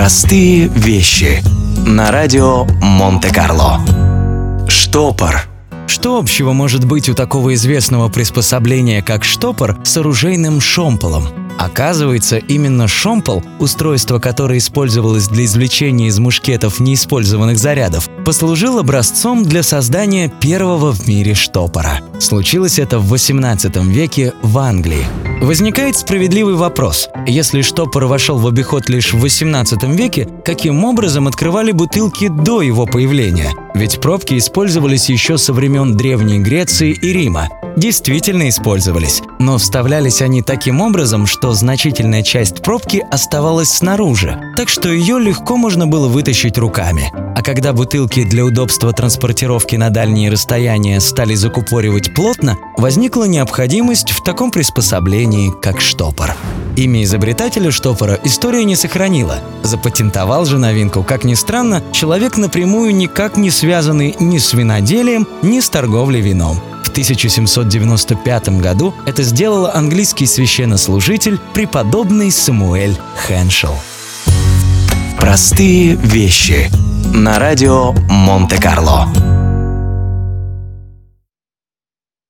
Простые вещи. На радио Монте-Карло. Штопор. Что общего может быть у такого известного приспособления, как штопор, с оружейным шомполом? Оказывается, именно шомпол, устройство, которое использовалось для извлечения из мушкетов неиспользованных зарядов, послужил образцом для создания первого в мире штопора. Случилось это в 18 веке в Англии. Возникает справедливый вопрос. Если штопор вошел в обиход лишь в 18 веке, каким образом открывали бутылки до его появления? Ведь пробки использовались еще со времен Древней Греции и Рима действительно использовались, но вставлялись они таким образом, что значительная часть пробки оставалась снаружи, так что ее легко можно было вытащить руками. А когда бутылки для удобства транспортировки на дальние расстояния стали закупоривать плотно, возникла необходимость в таком приспособлении, как штопор. Имя изобретателя штопора история не сохранила. Запатентовал же новинку, как ни странно, человек напрямую никак не связанный ни с виноделием, ни с торговлей вином. В 1795 году это сделал английский священнослужитель преподобный Самуэль Хеншел. Простые вещи. На радио Монте-Карло.